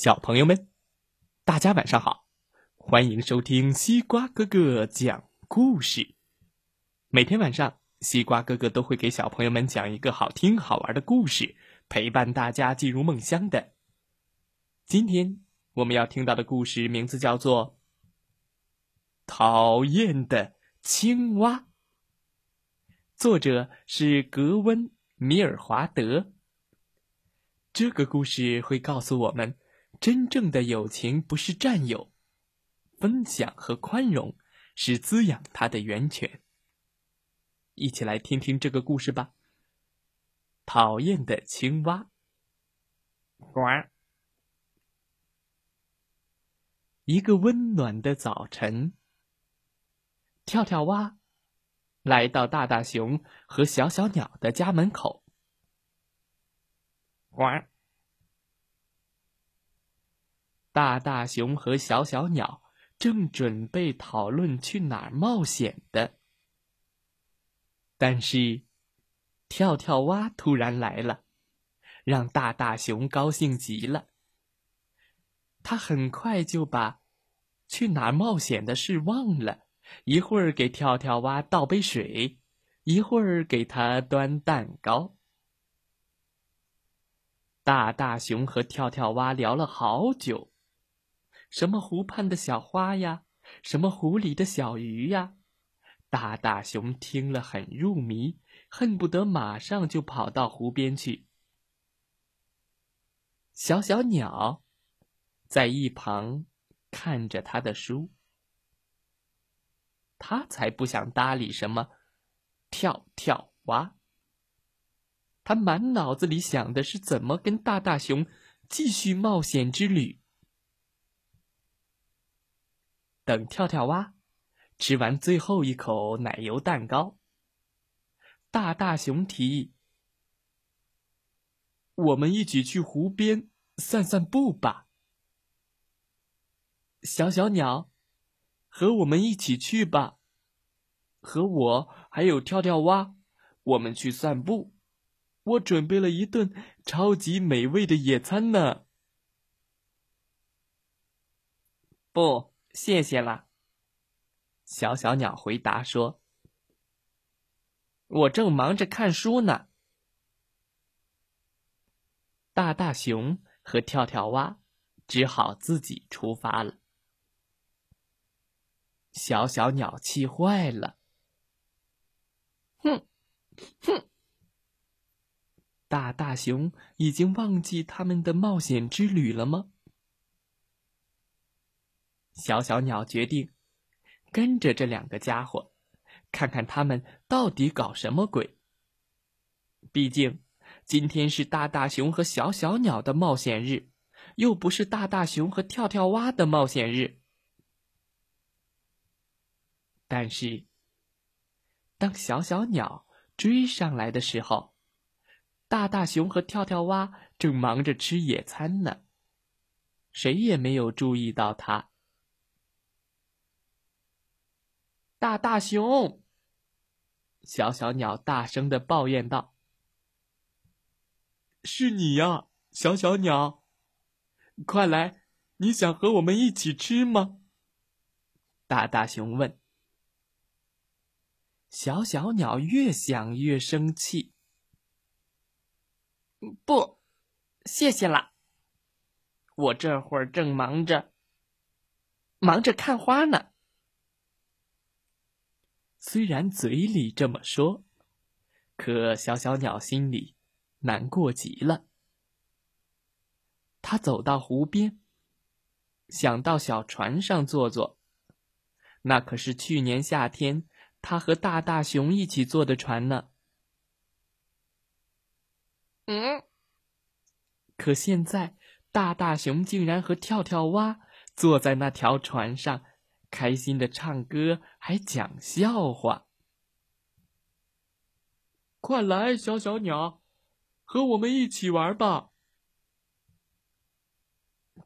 小朋友们，大家晚上好！欢迎收听西瓜哥哥讲故事。每天晚上，西瓜哥哥都会给小朋友们讲一个好听好玩的故事，陪伴大家进入梦乡的。今天我们要听到的故事名字叫做《讨厌的青蛙》，作者是格温·米尔华德。这个故事会告诉我们。真正的友情不是占有，分享和宽容是滋养它的源泉。一起来听听这个故事吧。讨厌的青蛙。呱！一个温暖的早晨，跳跳蛙来到大大熊和小小鸟的家门口。呱！大大熊和小小鸟正准备讨论去哪儿冒险的，但是跳跳蛙突然来了，让大大熊高兴极了。他很快就把去哪儿冒险的事忘了，一会儿给跳跳蛙倒杯水，一会儿给他端蛋糕。大大熊和跳跳蛙聊了好久。什么湖畔的小花呀，什么湖里的小鱼呀，大大熊听了很入迷，恨不得马上就跑到湖边去。小小鸟在一旁看着他的书，他才不想搭理什么跳跳蛙，他满脑子里想的是怎么跟大大熊继续冒险之旅。等跳跳蛙吃完最后一口奶油蛋糕，大大熊提议：“我们一起去湖边散散步吧。”小小鸟，和我们一起去吧，和我还有跳跳蛙，我们去散步。我准备了一顿超级美味的野餐呢。不。谢谢了，小小鸟回答说：“我正忙着看书呢。”大大熊和跳跳蛙只好自己出发了。小小鸟气坏了，哼，哼！大大熊已经忘记他们的冒险之旅了吗？小小鸟决定跟着这两个家伙，看看他们到底搞什么鬼。毕竟今天是大大熊和小小鸟的冒险日，又不是大大熊和跳跳蛙的冒险日。但是，当小小鸟追上来的时候，大大熊和跳跳蛙正忙着吃野餐呢，谁也没有注意到它。大大熊，小小鸟大声的抱怨道：“是你呀，小小鸟，快来！你想和我们一起吃吗？”大大熊问。小小鸟越想越生气：“不，谢谢啦，我这会儿正忙着，忙着看花呢。”虽然嘴里这么说，可小小鸟心里难过极了。他走到湖边，想到小船上坐坐，那可是去年夏天他和大大熊一起坐的船呢。嗯，可现在大大熊竟然和跳跳蛙坐在那条船上。开心的唱歌，还讲笑话。快来，小小鸟，和我们一起玩吧！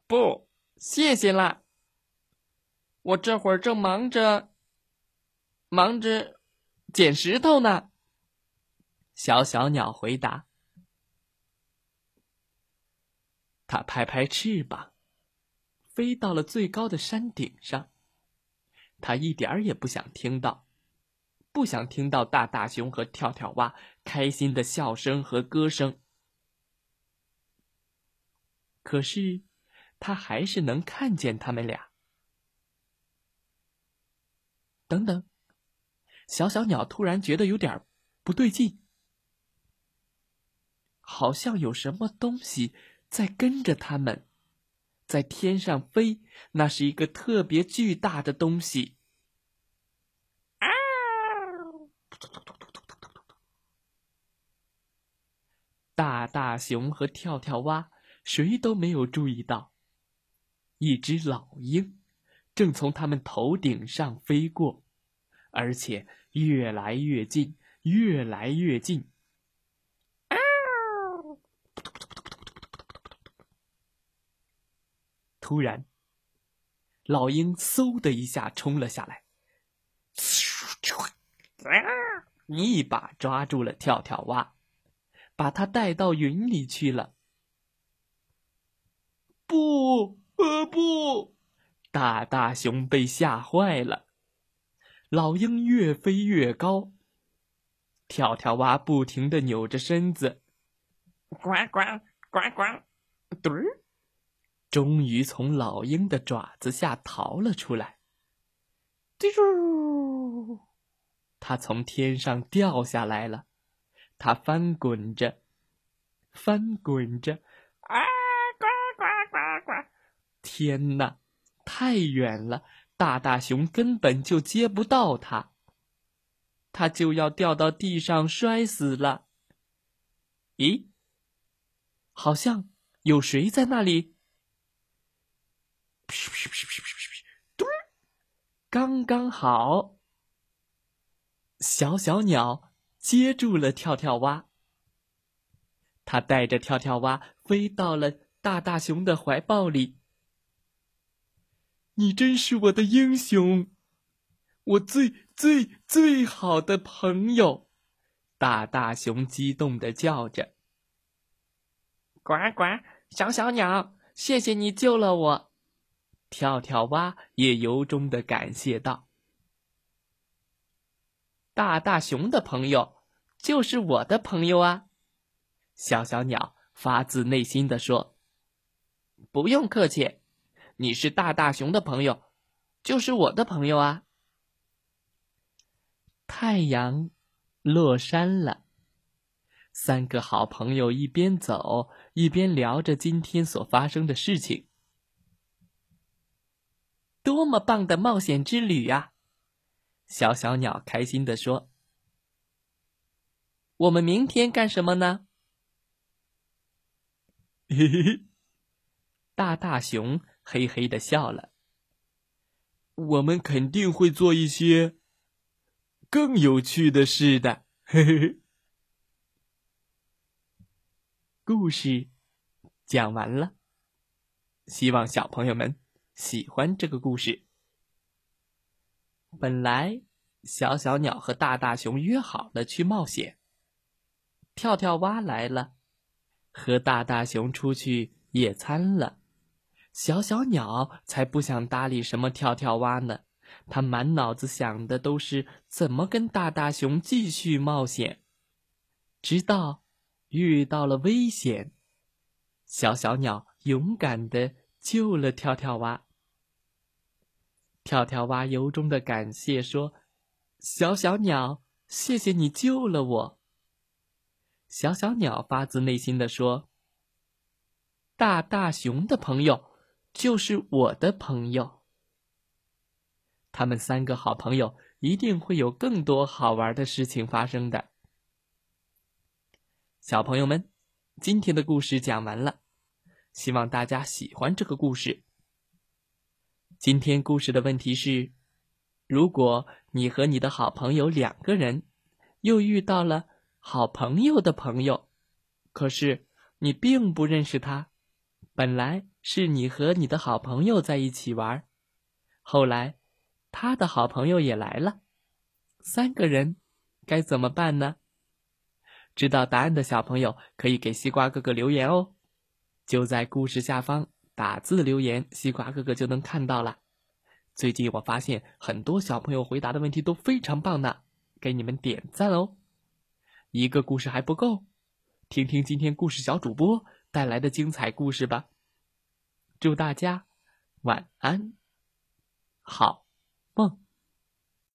不，谢谢啦，我这会儿正忙着，忙着捡石头呢。小小鸟回答。它拍拍翅膀，飞到了最高的山顶上。他一点儿也不想听到，不想听到大大熊和跳跳蛙开心的笑声和歌声。可是，他还是能看见他们俩。等等，小小鸟突然觉得有点不对劲，好像有什么东西在跟着他们。在天上飞，那是一个特别巨大的东西。啊！大大熊和跳跳蛙谁都没有注意到，一只老鹰正从他们头顶上飞过，而且越来越近，越来越近。突然，老鹰嗖的一下冲了下来，一把抓住了跳跳蛙，把它带到云里去了。不，呃，不！大大熊被吓坏了。老鹰越飞越高，跳跳蛙不停的扭着身子，呱呱呱呱，嘟儿。终于从老鹰的爪子下逃了出来。啾！它从天上掉下来了，它翻滚着，翻滚着，啊！呱呱呱呱！天哪，太远了，大大熊根本就接不到它，它就要掉到地上摔死了。咦？好像有谁在那里？噗噗噗噗噗噗噗！嘟，刚刚好。小小鸟接住了跳跳蛙，它带着跳跳蛙飞到了大大熊的怀抱里。你真是我的英雄，我最最最好的朋友！大大熊激动的叫着：“呱呱，小小鸟，谢谢你救了我。”跳跳蛙也由衷的感谢道：“大大熊的朋友就是我的朋友啊！”小小鸟发自内心的说：“不用客气，你是大大熊的朋友，就是我的朋友啊！”太阳落山了，三个好朋友一边走一边聊着今天所发生的事情。多么棒的冒险之旅呀！小小鸟开心的说：“我们明天干什么呢？”嘿嘿嘿，大大熊嘿嘿的笑了。我们肯定会做一些更有趣的事的。嘿嘿嘿，故事讲完了，希望小朋友们。喜欢这个故事。本来小小鸟和大大熊约好了去冒险。跳跳蛙来了，和大大熊出去野餐了。小小鸟才不想搭理什么跳跳蛙呢，它满脑子想的都是怎么跟大大熊继续冒险。直到遇到了危险，小小鸟勇敢的。救了跳跳蛙。跳跳蛙由衷的感谢说：“小小鸟，谢谢你救了我。”小小鸟发自内心的说：“大大熊的朋友就是我的朋友。”他们三个好朋友一定会有更多好玩的事情发生的。小朋友们，今天的故事讲完了。希望大家喜欢这个故事。今天故事的问题是：如果你和你的好朋友两个人，又遇到了好朋友的朋友，可是你并不认识他，本来是你和你的好朋友在一起玩，后来他的好朋友也来了，三个人该怎么办呢？知道答案的小朋友可以给西瓜哥哥留言哦。就在故事下方打字留言，西瓜哥哥就能看到了。最近我发现很多小朋友回答的问题都非常棒呢，给你们点赞哦！一个故事还不够，听听今天故事小主播带来的精彩故事吧。祝大家晚安，好梦。